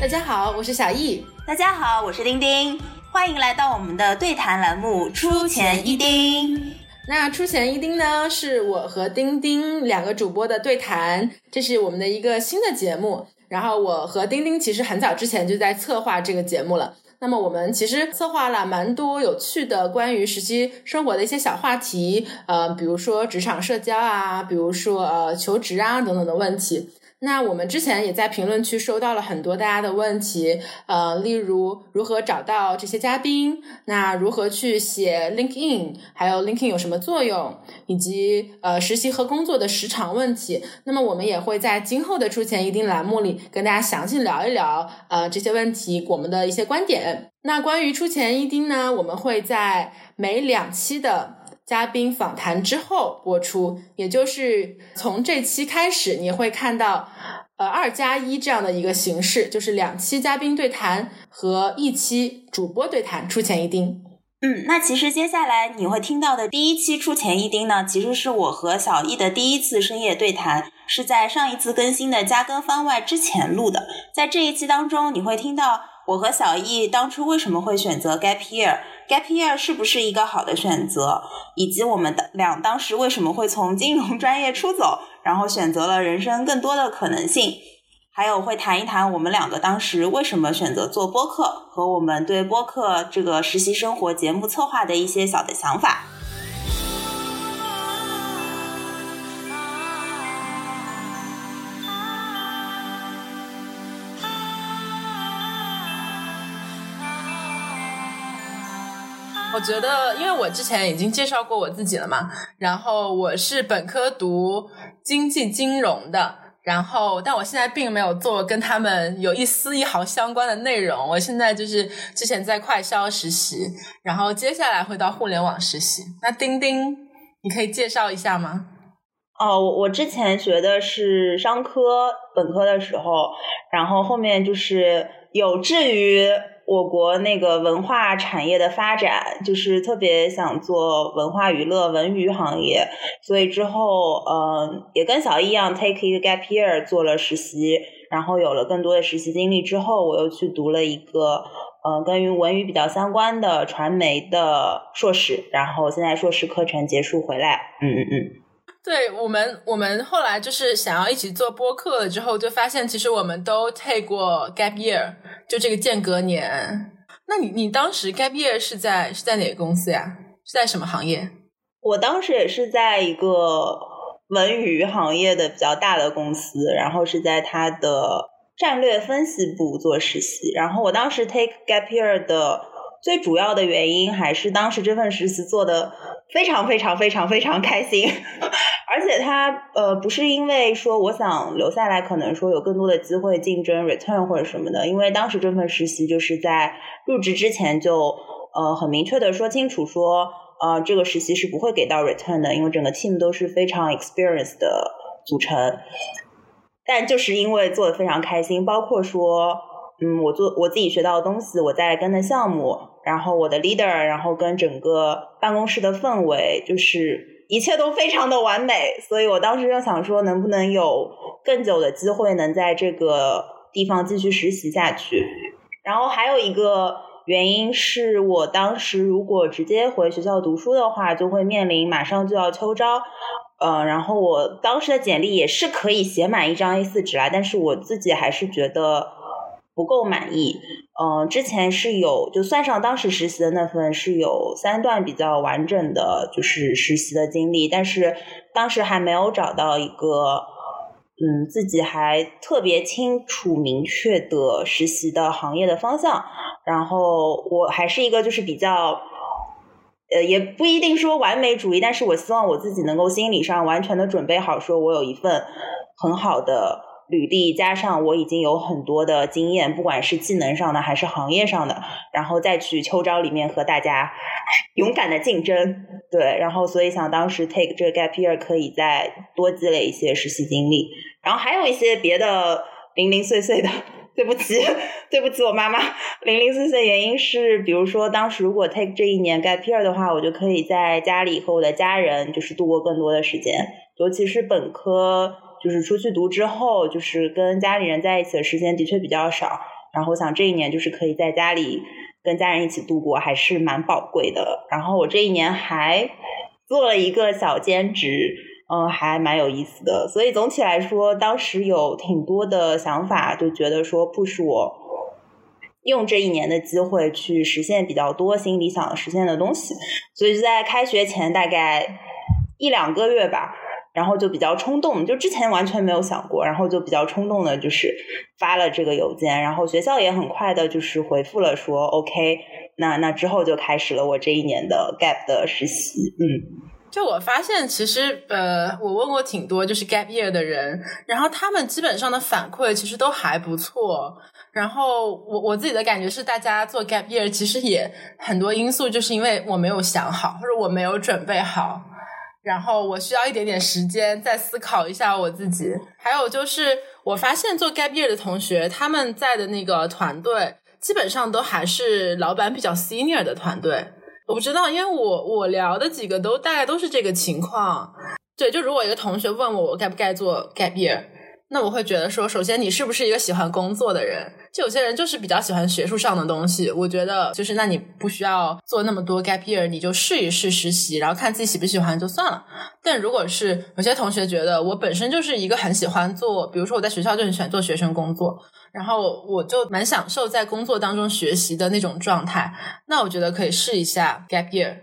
大家好，我是小易。大家好，我是丁丁。欢迎来到我们的对谈栏目《出钱一丁》。那《出钱一丁》呢，是我和丁丁两个主播的对谈，这是我们的一个新的节目。然后我和丁丁其实很早之前就在策划这个节目了。那么我们其实策划了蛮多有趣的关于实习生活的一些小话题，呃，比如说职场社交啊，比如说呃求职啊等等的问题。那我们之前也在评论区收到了很多大家的问题，呃，例如如何找到这些嘉宾，那如何去写 LinkedIn，还有 LinkedIn 有什么作用，以及呃实习和工作的时长问题。那么我们也会在今后的出钱一定栏目里跟大家详细聊一聊呃这些问题，我们的一些观点。那关于出钱一丁呢，我们会在每两期的。嘉宾访谈之后播出，也就是从这期开始，你会看到呃二加一这样的一个形式，就是两期嘉宾对谈和一期主播对谈。出钱一丁，嗯，那其实接下来你会听到的第一期出钱一丁呢，其实是我和小易的第一次深夜对谈，是在上一次更新的加更番外之前录的。在这一期当中，你会听到我和小易当初为什么会选择 gap year。Gap year 是不是一个好的选择？以及我们的俩当时为什么会从金融专业出走，然后选择了人生更多的可能性？还有会谈一谈我们两个当时为什么选择做播客，和我们对播客这个实习生活节目策划的一些小的想法。我觉得，因为我之前已经介绍过我自己了嘛，然后我是本科读经济金融的，然后但我现在并没有做跟他们有一丝一毫相关的内容。我现在就是之前在快销实习，然后接下来会到互联网实习。那钉钉，你可以介绍一下吗？哦，我我之前学的是商科，本科的时候，然后后面就是有志于。我国那个文化产业的发展，就是特别想做文化娱乐、文娱行业，所以之后，嗯，也跟小易一样，take 一个 gap year 做了实习，然后有了更多的实习经历之后，我又去读了一个，呃，跟文娱比较相关的传媒的硕士，然后现在硕士课程结束回来，嗯嗯嗯。对我们，我们后来就是想要一起做播客了之后，就发现其实我们都 take 过 gap year，就这个间隔年。那你你当时 gap year 是在是在哪个公司呀？是在什么行业？我当时也是在一个文娱行业的比较大的公司，然后是在它的战略分析部做实习。然后我当时 take gap year 的最主要的原因，还是当时这份实习做的。非常非常非常非常开心，而且他呃不是因为说我想留下来，可能说有更多的机会竞争 return 或者什么的，因为当时这份实习就是在入职之前就呃很明确的说清楚说呃这个实习是不会给到 return 的，因为整个 team 都是非常 experienced 的组成，但就是因为做的非常开心，包括说嗯我做我自己学到的东西，我在跟的项目。然后我的 leader，然后跟整个办公室的氛围，就是一切都非常的完美，所以我当时就想说，能不能有更久的机会能在这个地方继续实习下去。然后还有一个原因是我当时如果直接回学校读书的话，就会面临马上就要秋招，呃，然后我当时的简历也是可以写满一张 A4 纸来，但是我自己还是觉得。不够满意，嗯，之前是有，就算上当时实习的那份，是有三段比较完整的，就是实习的经历，但是当时还没有找到一个，嗯，自己还特别清楚明确的实习的行业的方向。然后我还是一个就是比较，呃，也不一定说完美主义，但是我希望我自己能够心理上完全的准备好，说我有一份很好的。履历加上我已经有很多的经验，不管是技能上的还是行业上的，然后再去秋招里面和大家 勇敢的竞争，对，然后所以想当时 take 这个 gap year 可以再多积累一些实习经历，然后还有一些别的零零碎碎的，对不起，对不起我妈妈，零零碎碎原因是，比如说当时如果 take 这一年 gap year 的话，我就可以在家里和我的家人就是度过更多的时间，尤其是本科。就是出去读之后，就是跟家里人在一起的时间的确比较少。然后我想这一年就是可以在家里跟家人一起度过，还是蛮宝贵的。然后我这一年还做了一个小兼职，嗯，还蛮有意思的。所以总体来说，当时有挺多的想法，就觉得说不是我。用这一年的机会去实现比较多心里想实现的东西，所以就在开学前大概一两个月吧，然后就比较冲动，就之前完全没有想过，然后就比较冲动的，就是发了这个邮件，然后学校也很快的就是回复了说 OK，那那之后就开始了我这一年的 gap 的实习，嗯，就我发现其实呃，我问过挺多就是 gap year 的人，然后他们基本上的反馈其实都还不错。然后我我自己的感觉是，大家做 gap year 其实也很多因素，就是因为我没有想好，或者我没有准备好，然后我需要一点点时间再思考一下我自己。还有就是，我发现做 gap year 的同学，他们在的那个团队，基本上都还是老板比较 senior 的团队。我不知道，因为我我聊的几个都大概都是这个情况。对，就如果一个同学问我，我该不该做 gap year？那我会觉得说，首先你是不是一个喜欢工作的人？就有些人就是比较喜欢学术上的东西。我觉得就是，那你不需要做那么多 gap year，你就试一试实习，然后看自己喜不喜欢就算了。但如果是有些同学觉得我本身就是一个很喜欢做，比如说我在学校就很喜欢做学生工作，然后我就蛮享受在工作当中学习的那种状态，那我觉得可以试一下 gap year。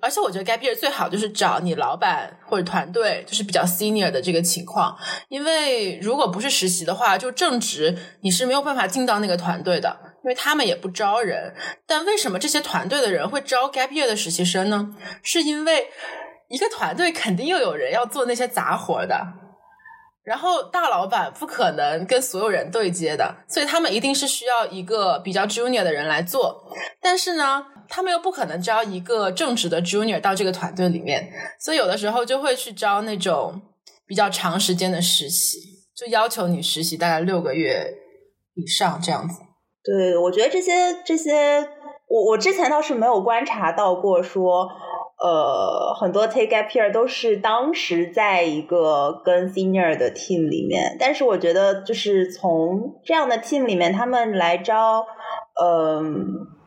而且我觉得 gap year 最好就是找你老板或者团队，就是比较 senior 的这个情况。因为如果不是实习的话，就正职你是没有办法进到那个团队的，因为他们也不招人。但为什么这些团队的人会招 gap year 的实习生呢？是因为一个团队肯定又有人要做那些杂活的，然后大老板不可能跟所有人对接的，所以他们一定是需要一个比较 junior 的人来做。但是呢？他们又不可能招一个正直的 junior 到这个团队里面，所以有的时候就会去招那种比较长时间的实习，就要求你实习大概六个月以上这样子。对，我觉得这些这些，我我之前倒是没有观察到过，说呃很多 take gap year 都是当时在一个跟 senior 的 team 里面，但是我觉得就是从这样的 team 里面他们来招，嗯。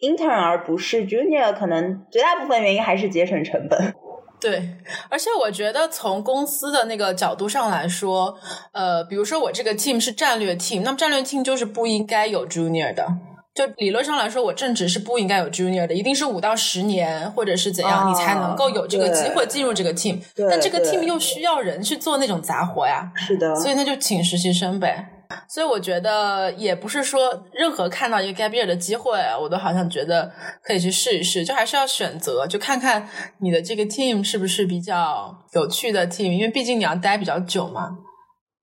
Intern 而不是 junior，可能绝大部分原因还是节省成本。对，而且我觉得从公司的那个角度上来说，呃，比如说我这个 team 是战略 team，那么战略 team 就是不应该有 junior 的。就理论上来说，我正职是不应该有 junior 的，一定是五到十年或者是怎样，你才能够有这个机会进入这个 team。但这个 team 又需要人去做那种杂活呀，是的，所以那就请实习生呗。所以我觉得也不是说任何看到一个 gap year 的机会，我都好像觉得可以去试一试，就还是要选择，就看看你的这个 team 是不是比较有趣的 team，因为毕竟你要待比较久嘛。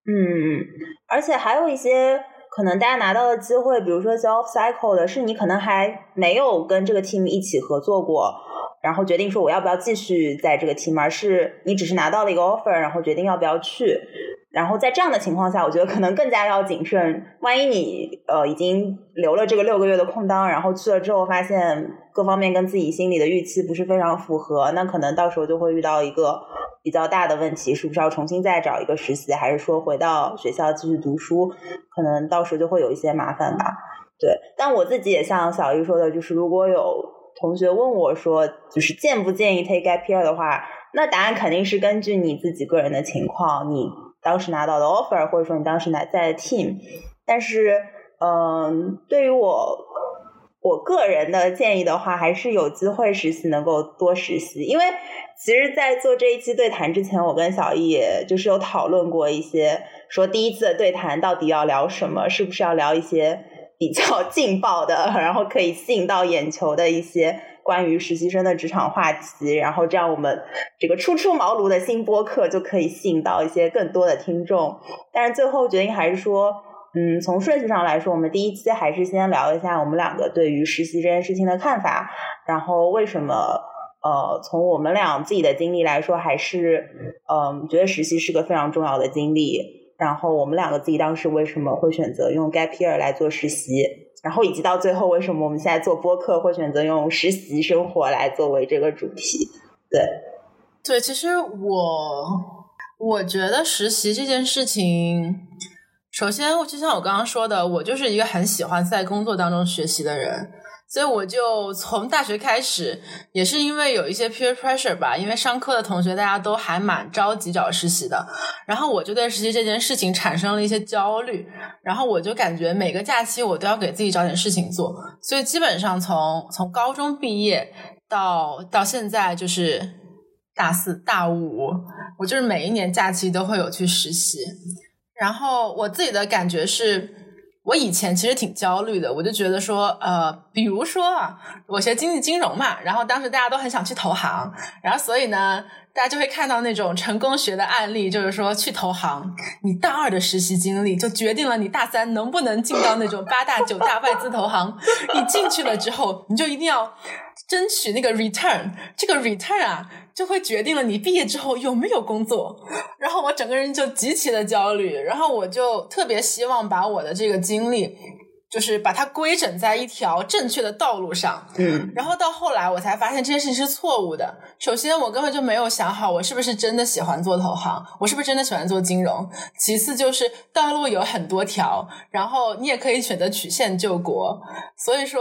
嗯，而且还有一些可能大家拿到的机会，比如说 self cycle 的，是你可能还没有跟这个 team 一起合作过，然后决定说我要不要继续在这个 team，而是你只是拿到了一个 offer，然后决定要不要去。然后在这样的情况下，我觉得可能更加要谨慎。万一你呃已经留了这个六个月的空档，然后去了之后发现各方面跟自己心里的预期不是非常符合，那可能到时候就会遇到一个比较大的问题，是不是要重新再找一个实习，还是说回到学校继续读书？可能到时候就会有一些麻烦吧。对，但我自己也像小玉说的，就是如果有同学问我说，就是建不建议 take gap year 的话，那答案肯定是根据你自己个人的情况，你。当时拿到的 offer，或者说你当时拿在 team，但是，嗯，对于我我个人的建议的话，还是有机会实习能够多实习，因为其实，在做这一期对谈之前，我跟小易也就是有讨论过一些，说第一次的对谈到底要聊什么，是不是要聊一些比较 劲爆的，然后可以吸引到眼球的一些。关于实习生的职场话题，然后这样我们这个初出茅庐的新播客就可以吸引到一些更多的听众。但是最后决定还是说，嗯，从顺序上来说，我们第一期还是先聊一下我们两个对于实习这件事情的看法，然后为什么呃，从我们俩自己的经历来说，还是嗯，觉得实习是个非常重要的经历。然后我们两个自己当时为什么会选择用 gap year 来做实习？然后以及到最后，为什么我们现在做播客会选择用实习生活来作为这个主题？对，对，其实我我觉得实习这件事情，首先，就像我刚刚说的，我就是一个很喜欢在工作当中学习的人。所以我就从大学开始，也是因为有一些 peer pressure 吧，因为上课的同学大家都还蛮着急找实习的，然后我就对实习这件事情产生了一些焦虑，然后我就感觉每个假期我都要给自己找点事情做，所以基本上从从高中毕业到到现在就是大四大五，我就是每一年假期都会有去实习，然后我自己的感觉是。我以前其实挺焦虑的，我就觉得说，呃，比如说啊，我学经济金融嘛，然后当时大家都很想去投行，然后所以呢，大家就会看到那种成功学的案例，就是说去投行，你大二的实习经历就决定了你大三能不能进到那种八大九大外资投行，你进去了之后，你就一定要争取那个 return，这个 return 啊。就会决定了你毕业之后有没有工作，然后我整个人就极其的焦虑，然后我就特别希望把我的这个经历，就是把它规整在一条正确的道路上。嗯，然后到后来我才发现这件事情是错误的。首先，我根本就没有想好我是不是真的喜欢做投行，我是不是真的喜欢做金融。其次就是道路有很多条，然后你也可以选择曲线救国。所以说。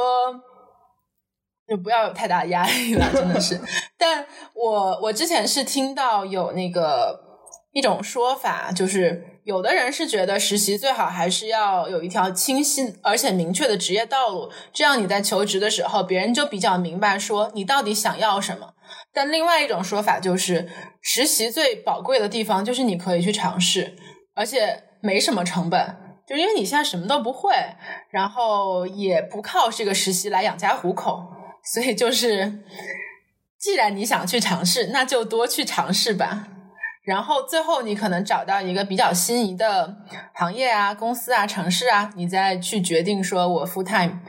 就不要有太大压力了，真的是。但我我之前是听到有那个一种说法，就是有的人是觉得实习最好还是要有一条清晰而且明确的职业道路，这样你在求职的时候，别人就比较明白说你到底想要什么。但另外一种说法就是，实习最宝贵的地方就是你可以去尝试，而且没什么成本，就因为你现在什么都不会，然后也不靠这个实习来养家糊口。所以就是，既然你想去尝试，那就多去尝试吧。然后最后你可能找到一个比较心仪的行业啊、公司啊、城市啊，你再去决定说我 full time，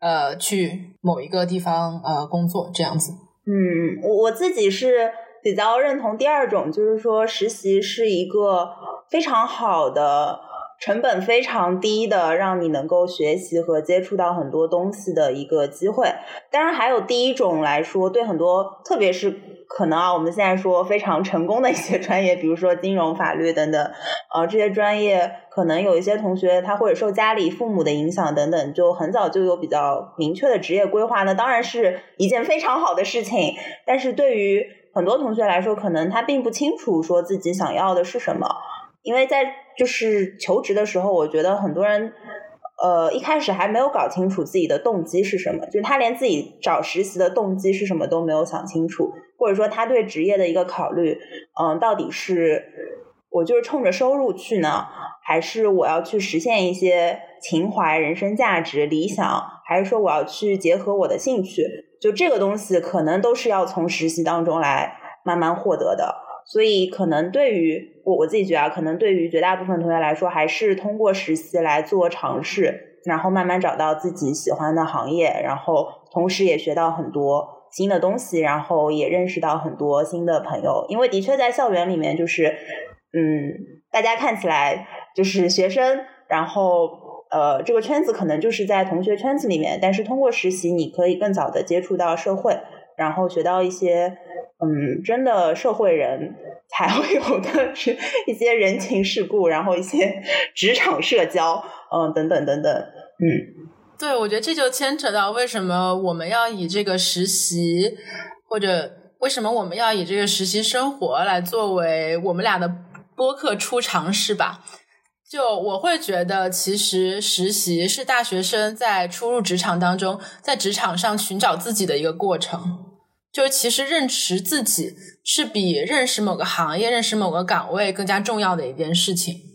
呃，去某一个地方呃工作这样子。嗯，我我自己是比较认同第二种，就是说实习是一个非常好的。成本非常低的，让你能够学习和接触到很多东西的一个机会。当然，还有第一种来说，对很多，特别是可能啊，我们现在说非常成功的一些专业，比如说金融、法律等等，呃，这些专业可能有一些同学他或者受家里父母的影响等等，就很早就有比较明确的职业规划，那当然是一件非常好的事情。但是对于很多同学来说，可能他并不清楚说自己想要的是什么。因为在就是求职的时候，我觉得很多人，呃，一开始还没有搞清楚自己的动机是什么，就是他连自己找实习的动机是什么都没有想清楚，或者说他对职业的一个考虑，嗯，到底是我就是冲着收入去呢，还是我要去实现一些情怀、人生价值、理想，还是说我要去结合我的兴趣？就这个东西，可能都是要从实习当中来慢慢获得的。所以，可能对于我我自己觉得，可能对于绝大部分同学来说，还是通过实习来做尝试，然后慢慢找到自己喜欢的行业，然后同时也学到很多新的东西，然后也认识到很多新的朋友。因为的确在校园里面，就是嗯，大家看起来就是学生，然后呃，这个圈子可能就是在同学圈子里面，但是通过实习，你可以更早的接触到社会，然后学到一些。嗯，真的社会人才会有的是一些人情世故，然后一些 职场社交，嗯，等等等等，嗯，对，我觉得这就牵扯到为什么我们要以这个实习，或者为什么我们要以这个实习生活来作为我们俩的播客初尝试吧。就我会觉得，其实实习是大学生在初入职场当中，在职场上寻找自己的一个过程。就是其实认识自己是比认识某个行业、认识某个岗位更加重要的一件事情。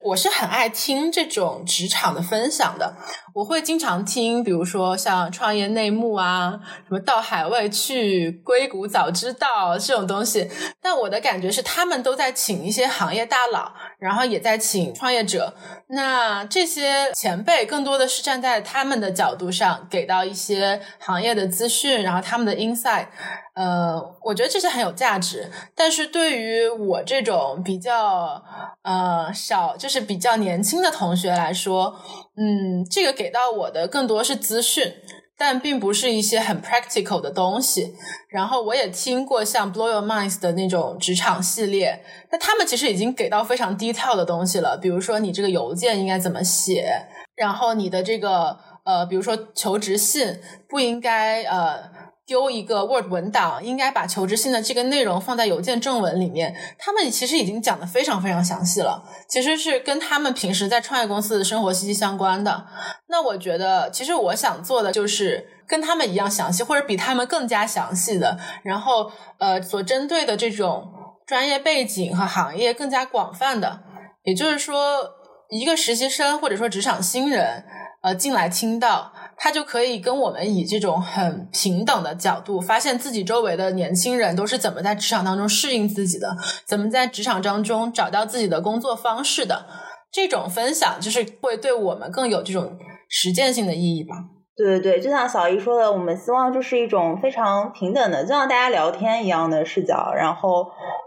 我是很爱听这种职场的分享的，我会经常听，比如说像创业内幕啊，什么到海外去、硅谷早知道这种东西。但我的感觉是，他们都在请一些行业大佬，然后也在请创业者。那这些前辈更多的是站在他们的角度上，给到一些行业的资讯，然后他们的 insight。呃，我觉得这是很有价值，但是对于我这种比较呃小，就是比较年轻的同学来说，嗯，这个给到我的更多是资讯，但并不是一些很 practical 的东西。然后我也听过像 Blow Your Minds 的那种职场系列，那他们其实已经给到非常 detail 的东西了，比如说你这个邮件应该怎么写，然后你的这个呃，比如说求职信不应该呃。丢一个 Word 文档，应该把求职信的这个内容放在邮件正文里面。他们其实已经讲的非常非常详细了，其实是跟他们平时在创业公司的生活息息相关的。那我觉得，其实我想做的就是跟他们一样详细，或者比他们更加详细的。然后，呃，所针对的这种专业背景和行业更加广泛的。也就是说，一个实习生或者说职场新人，呃，进来听到。他就可以跟我们以这种很平等的角度，发现自己周围的年轻人都是怎么在职场当中适应自己的，怎么在职场当中找到自己的工作方式的。这种分享就是会对我们更有这种实践性的意义吧。对对对，就像小姨说的，我们希望就是一种非常平等的，就像大家聊天一样的视角，然后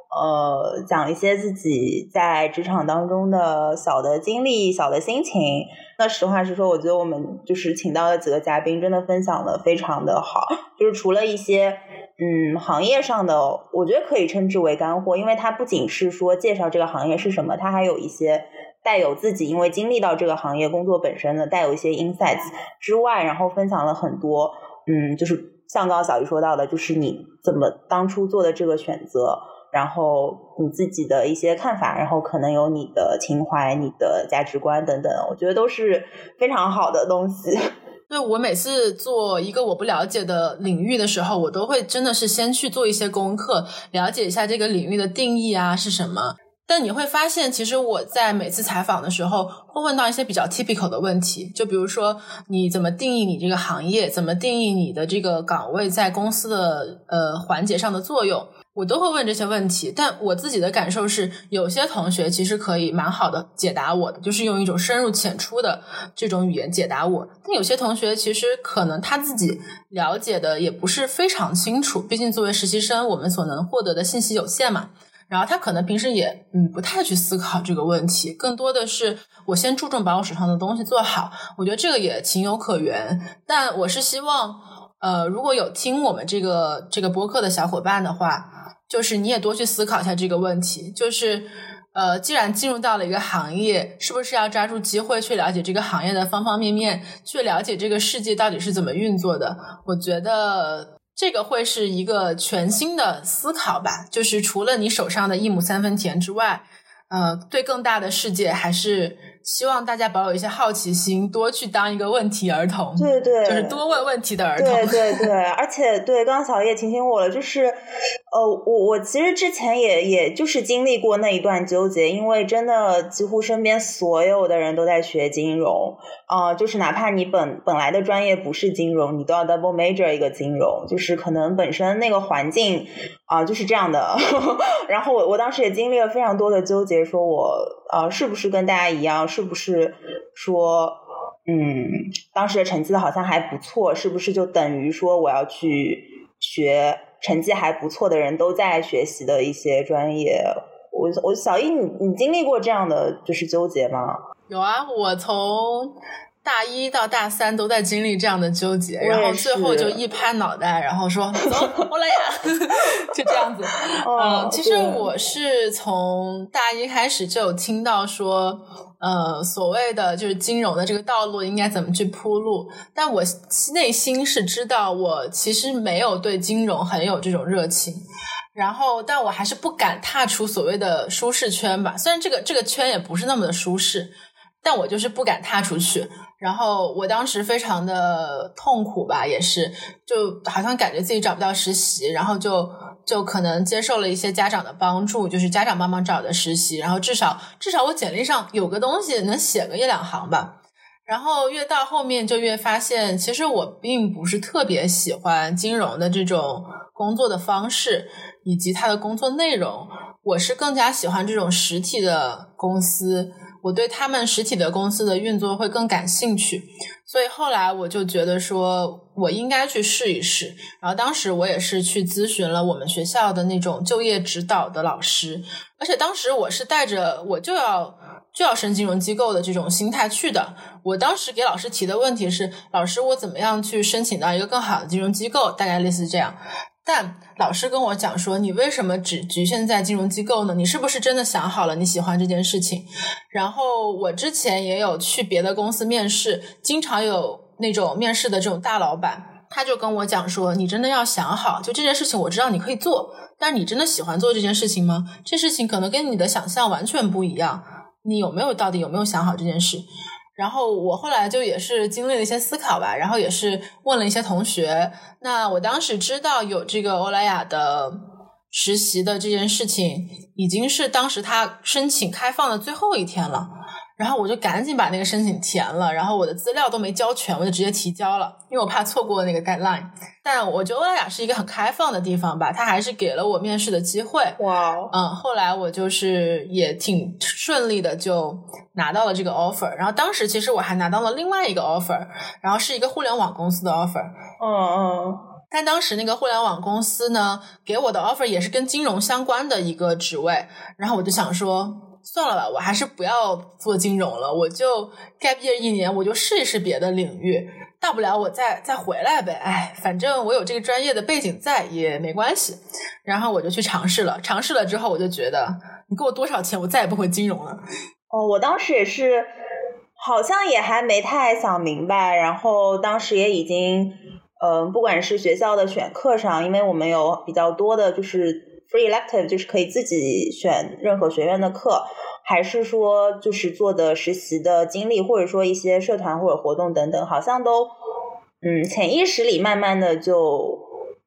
呃讲一些自己在职场当中的小的经历、小的心情。实话实说，我觉得我们就是请到的几个嘉宾，真的分享的非常的好。就是除了一些嗯行业上的，我觉得可以称之为干货，因为它不仅是说介绍这个行业是什么，它还有一些带有自己因为经历到这个行业工作本身的带有一些 insights 之外，然后分享了很多嗯，就是像刚刚小鱼说到的，就是你怎么当初做的这个选择。然后你自己的一些看法，然后可能有你的情怀、你的价值观等等，我觉得都是非常好的东西。对我每次做一个我不了解的领域的时候，我都会真的是先去做一些功课，了解一下这个领域的定义啊是什么。但你会发现，其实我在每次采访的时候，会问到一些比较 typical 的问题，就比如说你怎么定义你这个行业，怎么定义你的这个岗位在公司的呃环节上的作用。我都会问这些问题，但我自己的感受是，有些同学其实可以蛮好的解答我的，就是用一种深入浅出的这种语言解答我。但有些同学其实可能他自己了解的也不是非常清楚，毕竟作为实习生，我们所能获得的信息有限嘛。然后他可能平时也嗯不太去思考这个问题，更多的是我先注重把我手上的东西做好。我觉得这个也情有可原，但我是希望，呃，如果有听我们这个这个播客的小伙伴的话。就是你也多去思考一下这个问题，就是呃，既然进入到了一个行业，是不是要抓住机会去了解这个行业的方方面面，去了解这个世界到底是怎么运作的？我觉得这个会是一个全新的思考吧。就是除了你手上的一亩三分田之外，呃，对更大的世界还是。希望大家保有一些好奇心，多去当一个问题儿童。对对，就是多问问题的儿童。对对对，而且对，刚刚小叶提醒我了，就是呃，我我其实之前也也就是经历过那一段纠结，因为真的几乎身边所有的人都在学金融啊，就是哪怕你本本来的专业不是金融，你都要 double major 一个金融，就是可能本身那个环境啊就是这样的。然后我我当时也经历了非常多的纠结，说我啊是不是跟大家一样。是不是说，嗯，当时的成绩好像还不错，是不是就等于说我要去学成绩还不错的人都在学习的一些专业？我我小易，你你经历过这样的就是纠结吗？有啊，我从。大一到大三都在经历这样的纠结，然后最后就一拍脑袋，然后说 走，我来呀，就这样子。嗯，其实我是从大一开始就有听到说，呃，所谓的就是金融的这个道路应该怎么去铺路，但我内心是知道，我其实没有对金融很有这种热情，然后但我还是不敢踏出所谓的舒适圈吧，虽然这个这个圈也不是那么的舒适。但我就是不敢踏出去，然后我当时非常的痛苦吧，也是，就好像感觉自己找不到实习，然后就就可能接受了一些家长的帮助，就是家长帮忙找的实习，然后至少至少我简历上有个东西能写个一两行吧。然后越到后面就越发现，其实我并不是特别喜欢金融的这种工作的方式以及它的工作内容，我是更加喜欢这种实体的公司。我对他们实体的公司的运作会更感兴趣，所以后来我就觉得说我应该去试一试。然后当时我也是去咨询了我们学校的那种就业指导的老师，而且当时我是带着我就要就要升金融机构的这种心态去的。我当时给老师提的问题是：老师，我怎么样去申请到一个更好的金融机构？大概类似这样。但老师跟我讲说：“你为什么只局限在金融机构呢？你是不是真的想好了你喜欢这件事情？”然后我之前也有去别的公司面试，经常有那种面试的这种大老板，他就跟我讲说：“你真的要想好，就这件事情我知道你可以做，但你真的喜欢做这件事情吗？这事情可能跟你的想象完全不一样。”你有没有到底有没有想好这件事？然后我后来就也是经历了一些思考吧，然后也是问了一些同学。那我当时知道有这个欧莱雅的实习的这件事情，已经是当时他申请开放的最后一天了。然后我就赶紧把那个申请填了，然后我的资料都没交全，我就直接提交了，因为我怕错过那个 deadline。但我觉得欧莱雅是一个很开放的地方吧，他还是给了我面试的机会。哇，嗯，后来我就是也挺顺利的就拿到了这个 offer。然后当时其实我还拿到了另外一个 offer，然后是一个互联网公司的 offer。嗯嗯。但当时那个互联网公司呢，给我的 offer 也是跟金融相关的一个职位，然后我就想说。算了吧，我还是不要做金融了，我就 gap year 一年，我就试一试别的领域，大不了我再再回来呗。哎，反正我有这个专业的背景在也没关系。然后我就去尝试了，尝试了之后，我就觉得你给我多少钱，我再也不回金融了。哦，我当时也是，好像也还没太想明白，然后当时也已经，嗯，不管是学校的选课上，因为我们有比较多的，就是。Free elective 就是可以自己选任何学院的课，还是说就是做的实习的经历，或者说一些社团或者活动等等，好像都嗯潜意识里慢慢的就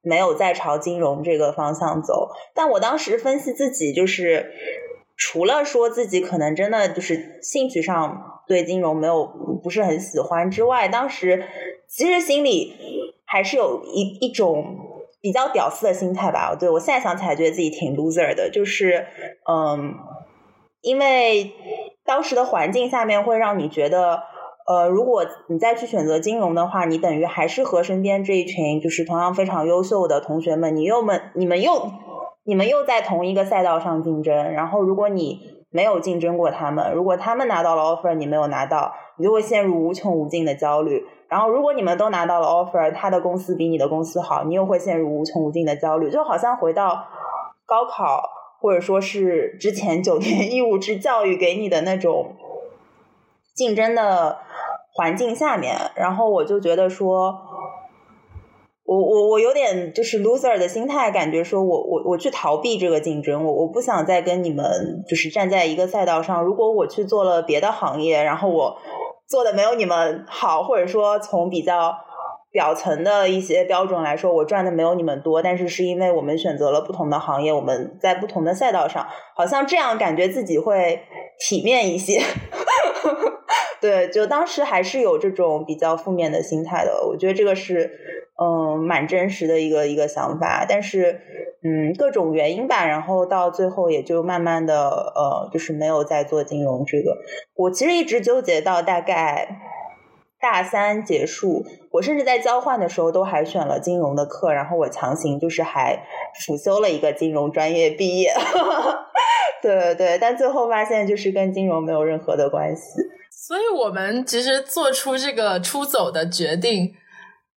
没有再朝金融这个方向走。但我当时分析自己，就是除了说自己可能真的就是兴趣上对金融没有不是很喜欢之外，当时其实心里还是有一一种。比较屌丝的心态吧，对我现在想起来觉得自己挺 loser 的，就是嗯，因为当时的环境下面会让你觉得，呃，如果你再去选择金融的话，你等于还是和身边这一群就是同样非常优秀的同学们，你又们你们又你们又在同一个赛道上竞争，然后如果你没有竞争过他们，如果他们拿到了 offer，你没有拿到，你就会陷入无穷无尽的焦虑。然后，如果你们都拿到了 offer，他的公司比你的公司好，你又会陷入无穷无尽的焦虑，就好像回到高考，或者说是之前九年义务制教育给你的那种竞争的环境下面。然后我就觉得说，我我我有点就是 loser 的心态，感觉说我我我去逃避这个竞争，我我不想再跟你们就是站在一个赛道上。如果我去做了别的行业，然后我。做的没有你们好，或者说从比较表层的一些标准来说，我赚的没有你们多，但是是因为我们选择了不同的行业，我们在不同的赛道上，好像这样感觉自己会体面一些。对，就当时还是有这种比较负面的心态的，我觉得这个是嗯蛮真实的一个一个想法，但是。嗯，各种原因吧，然后到最后也就慢慢的，呃，就是没有再做金融这个。我其实一直纠结到大概大三结束，我甚至在交换的时候都还选了金融的课，然后我强行就是还辅修了一个金融专业毕业。对对对，但最后发现就是跟金融没有任何的关系。所以我们其实做出这个出走的决定。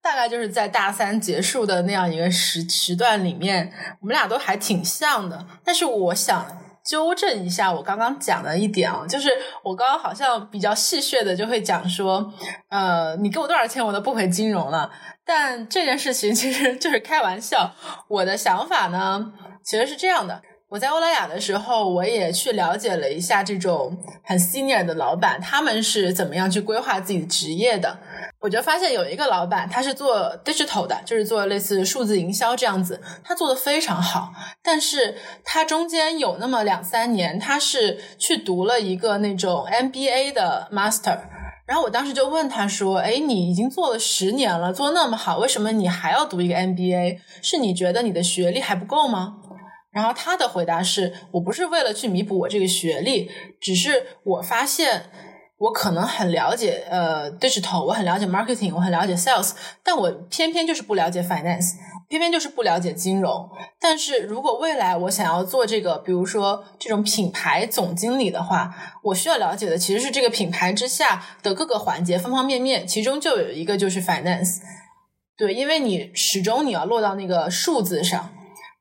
大概就是在大三结束的那样一个时时段里面，我们俩都还挺像的。但是我想纠正一下我刚刚讲的一点啊，就是我刚刚好像比较戏谑的就会讲说，呃，你给我多少钱我都不回金融了。但这件事情其实 就是开玩笑。我的想法呢，其实是这样的。我在欧莱雅的时候，我也去了解了一下这种很 senior 的老板，他们是怎么样去规划自己的职业的。我就发现有一个老板，他是做 digital 的，就是做类似数字营销这样子，他做的非常好。但是他中间有那么两三年，他是去读了一个那种 MBA 的 master。然后我当时就问他说：“哎，你已经做了十年了，做那么好，为什么你还要读一个 MBA？是你觉得你的学历还不够吗？”然后他的回答是：“我不是为了去弥补我这个学历，只是我发现我可能很了解呃 digital，我很了解 marketing，我很了解 sales，但我偏偏就是不了解 finance，偏偏就是不了解金融。但是如果未来我想要做这个，比如说这种品牌总经理的话，我需要了解的其实是这个品牌之下的各个环节方方面面，其中就有一个就是 finance。对，因为你始终你要落到那个数字上，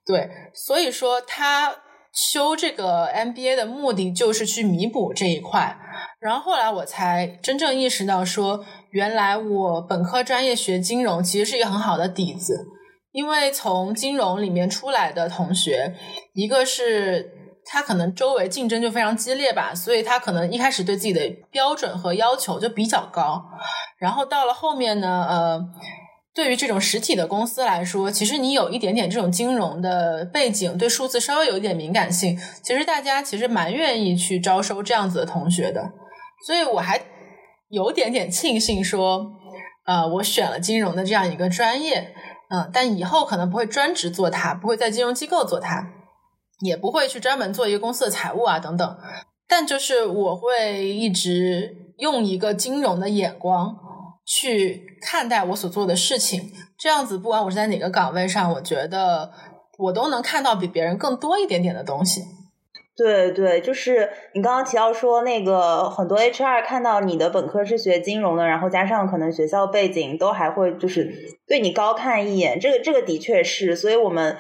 对，所以说他修这个 MBA 的目的就是去弥补这一块。然后后来我才真正意识到，说原来我本科专业学金融其实是一个很好的底子，因为从金融里面出来的同学，一个是他可能周围竞争就非常激烈吧，所以他可能一开始对自己的标准和要求就比较高，然后到了后面呢，呃。对于这种实体的公司来说，其实你有一点点这种金融的背景，对数字稍微有一点敏感性，其实大家其实蛮愿意去招收这样子的同学的。所以我还有点点庆幸说，呃，我选了金融的这样一个专业，嗯，但以后可能不会专职做它，不会在金融机构做它，也不会去专门做一个公司的财务啊等等。但就是我会一直用一个金融的眼光。去看待我所做的事情，这样子，不管我是在哪个岗位上，我觉得我都能看到比别人更多一点点的东西。对对，就是你刚刚提到说，那个很多 HR 看到你的本科是学金融的，然后加上可能学校背景，都还会就是对你高看一眼。这个这个的确是，所以我们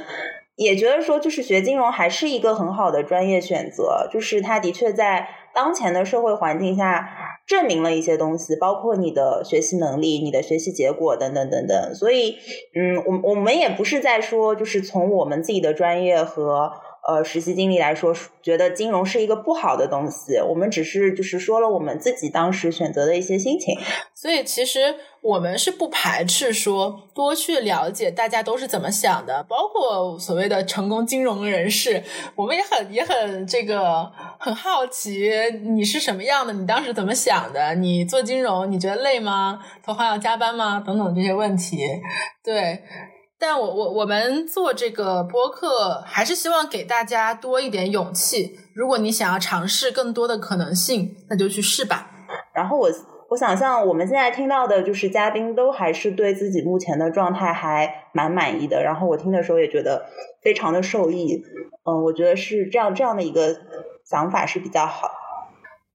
也觉得说，就是学金融还是一个很好的专业选择，就是它的确在当前的社会环境下。证明了一些东西，包括你的学习能力、你的学习结果等等等等。所以，嗯，我我们也不是在说，就是从我们自己的专业和。呃，实习经历来说，觉得金融是一个不好的东西。我们只是就是说了我们自己当时选择的一些心情。所以其实我们是不排斥说多去了解大家都是怎么想的，包括所谓的成功金融人士，我们也很也很这个很好奇你是什么样的，你当时怎么想的？你做金融你觉得累吗？投行要加班吗？等等这些问题，对。但我我我们做这个播客，还是希望给大家多一点勇气。如果你想要尝试更多的可能性，那就去试吧。然后我我想象我们现在听到的就是嘉宾都还是对自己目前的状态还蛮满意的。然后我听的时候也觉得非常的受益。嗯，我觉得是这样这样的一个想法是比较好。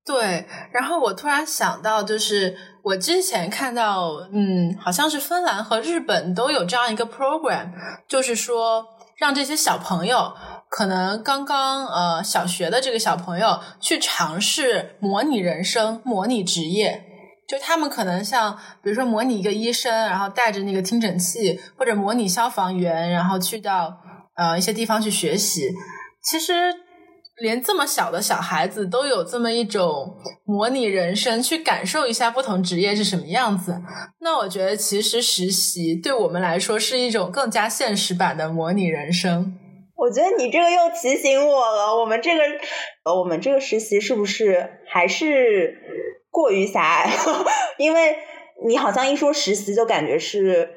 对，然后我突然想到，就是我之前看到，嗯，好像是芬兰和日本都有这样一个 program，就是说让这些小朋友，可能刚刚呃小学的这个小朋友去尝试模拟人生、模拟职业，就他们可能像比如说模拟一个医生，然后带着那个听诊器，或者模拟消防员，然后去到呃一些地方去学习，其实。连这么小的小孩子都有这么一种模拟人生，去感受一下不同职业是什么样子。那我觉得，其实实习对我们来说是一种更加现实版的模拟人生。我觉得你这个又提醒我了，我们这个呃，我们这个实习是不是还是过于狭隘？因为你好像一说实习，就感觉是。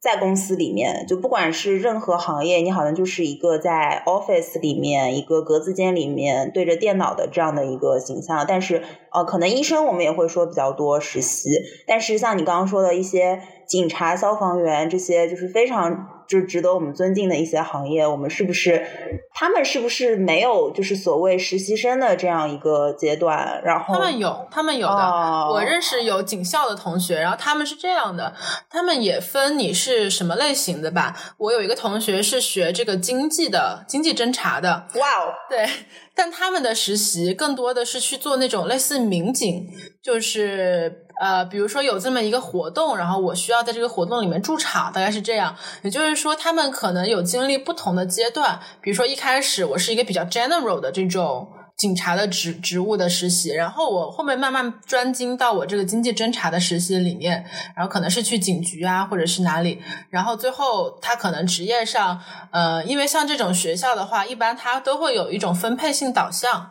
在公司里面，就不管是任何行业，你好像就是一个在 office 里面一个格子间里面对着电脑的这样的一个形象。但是，呃，可能医生我们也会说比较多实习，但是像你刚刚说的一些警察、消防员这些，就是非常。就值得我们尊敬的一些行业，我们是不是他们是不是没有就是所谓实习生的这样一个阶段？然后他们有，他们有的。我认识有警校的同学，然后他们是这样的，他们也分你是什么类型的吧。我有一个同学是学这个经济的，经济侦查的。哇哦，对。但他们的实习更多的是去做那种类似民警，就是呃，比如说有这么一个活动，然后我需要在这个活动里面驻场，大概是这样。也就是说，他们可能有经历不同的阶段，比如说一开始我是一个比较 general 的这种。警察的职职务的实习，然后我后面慢慢专精到我这个经济侦查的实习里面，然后可能是去警局啊，或者是哪里，然后最后他可能职业上，呃，因为像这种学校的话，一般他都会有一种分配性导向，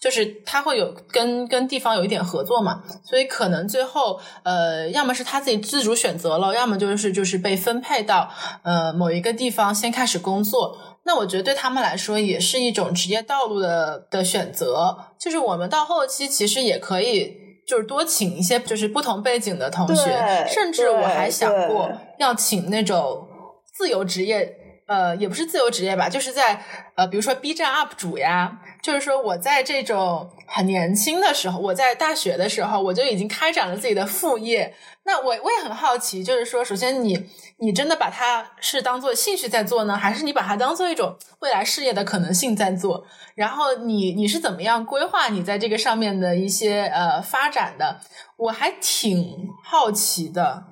就是他会有跟跟地方有一点合作嘛，所以可能最后呃，要么是他自己自主选择了，要么就是就是被分配到呃某一个地方先开始工作。那我觉得对他们来说也是一种职业道路的的选择，就是我们到后期其实也可以就是多请一些就是不同背景的同学，甚至我还想过要请那种自由职业。呃，也不是自由职业吧，就是在呃，比如说 B 站 UP 主呀，就是说我在这种很年轻的时候，我在大学的时候，我就已经开展了自己的副业。那我我也很好奇，就是说，首先你你真的把它是当做兴趣在做呢，还是你把它当做一种未来事业的可能性在做？然后你你是怎么样规划你在这个上面的一些呃发展的？我还挺好奇的。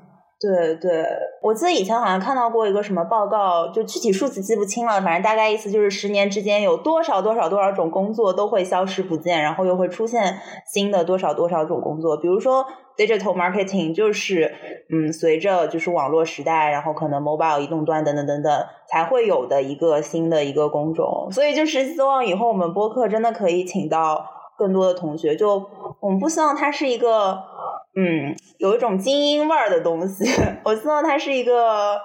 对对，我记得以前好像看到过一个什么报告，就具体数字记不清了，反正大概意思就是十年之间有多少多少多少种工作都会消失不见，然后又会出现新的多少多少种工作，比如说 digital marketing 就是嗯，随着就是网络时代，然后可能 mobile 移动端等等等等才会有的一个新的一个工种，所以就是希望以后我们播客真的可以请到更多的同学，就我们不希望它是一个。嗯，有一种精英味儿的东西，我希望它是一个，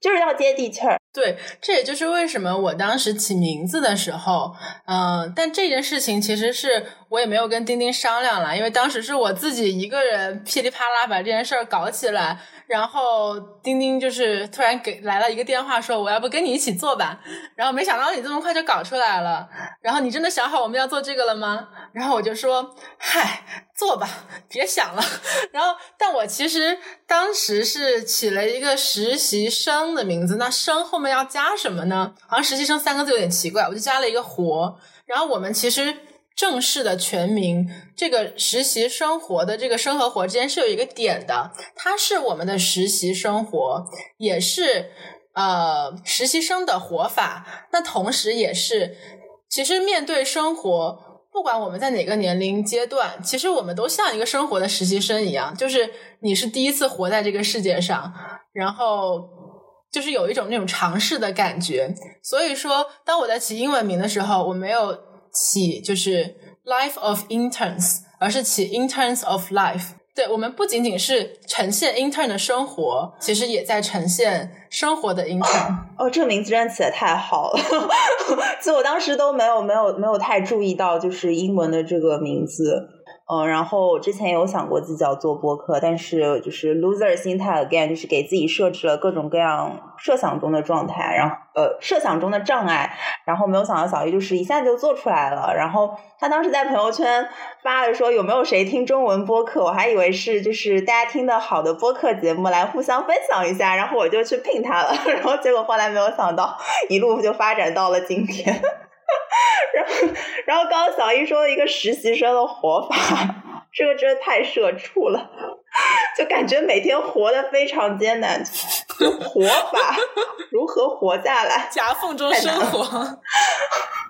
就是要接地气儿。对，这也就是为什么我当时起名字的时候，嗯、但这件事情其实是我也没有跟丁丁商量了，因为当时是我自己一个人噼里啪啦把这件事儿搞起来，然后丁丁就是突然给来了一个电话说我要不跟你一起做吧，然后没想到你这么快就搞出来了，然后你真的想好我们要做这个了吗？然后我就说嗨，做吧，别想了。然后，但我其实当时是起了一个实习生的名字，那生后面要加什么呢？好像实习生三个字有点奇怪，我就加了一个活。然后我们其实正式的全名，这个实习生活的这个生和活之间是有一个点的，它是我们的实习生活，也是呃实习生的活法，那同时也是其实面对生活。不管我们在哪个年龄阶段，其实我们都像一个生活的实习生一样，就是你是第一次活在这个世界上，然后就是有一种那种尝试的感觉。所以说，当我在起英文名的时候，我没有起就是 Life of Interns，而是起 Interns of Life。对我们不仅仅是呈现 intern 的生活，其实也在呈现生活的 intern。哦，这个名字真的起的太好了，其实我当时都没有没有没有太注意到，就是英文的这个名字。嗯，然后之前有想过自己要做播客，但是就是 loser 心态 again，就是给自己设置了各种各样设想中的状态，然后呃设想中的障碍，然后没有想到小易就是一下就做出来了。然后他当时在朋友圈发了说有没有谁听中文播客，我还以为是就是大家听的好的播客节目来互相分享一下，然后我就去聘他了，然后结果后来没有想到一路就发展到了今天。然后，然后刚刚小易说了一个实习生的活法，这个真的太社畜了，就感觉每天活得非常艰难。活法如何活下来？夹缝中生活。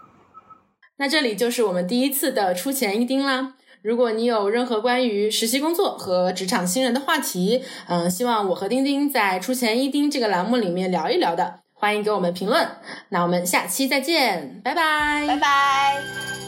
那这里就是我们第一次的出钱一丁啦。如果你有任何关于实习工作和职场新人的话题，嗯，希望我和丁丁在出钱一丁这个栏目里面聊一聊的。欢迎给我们评论，那我们下期再见，拜拜，拜拜。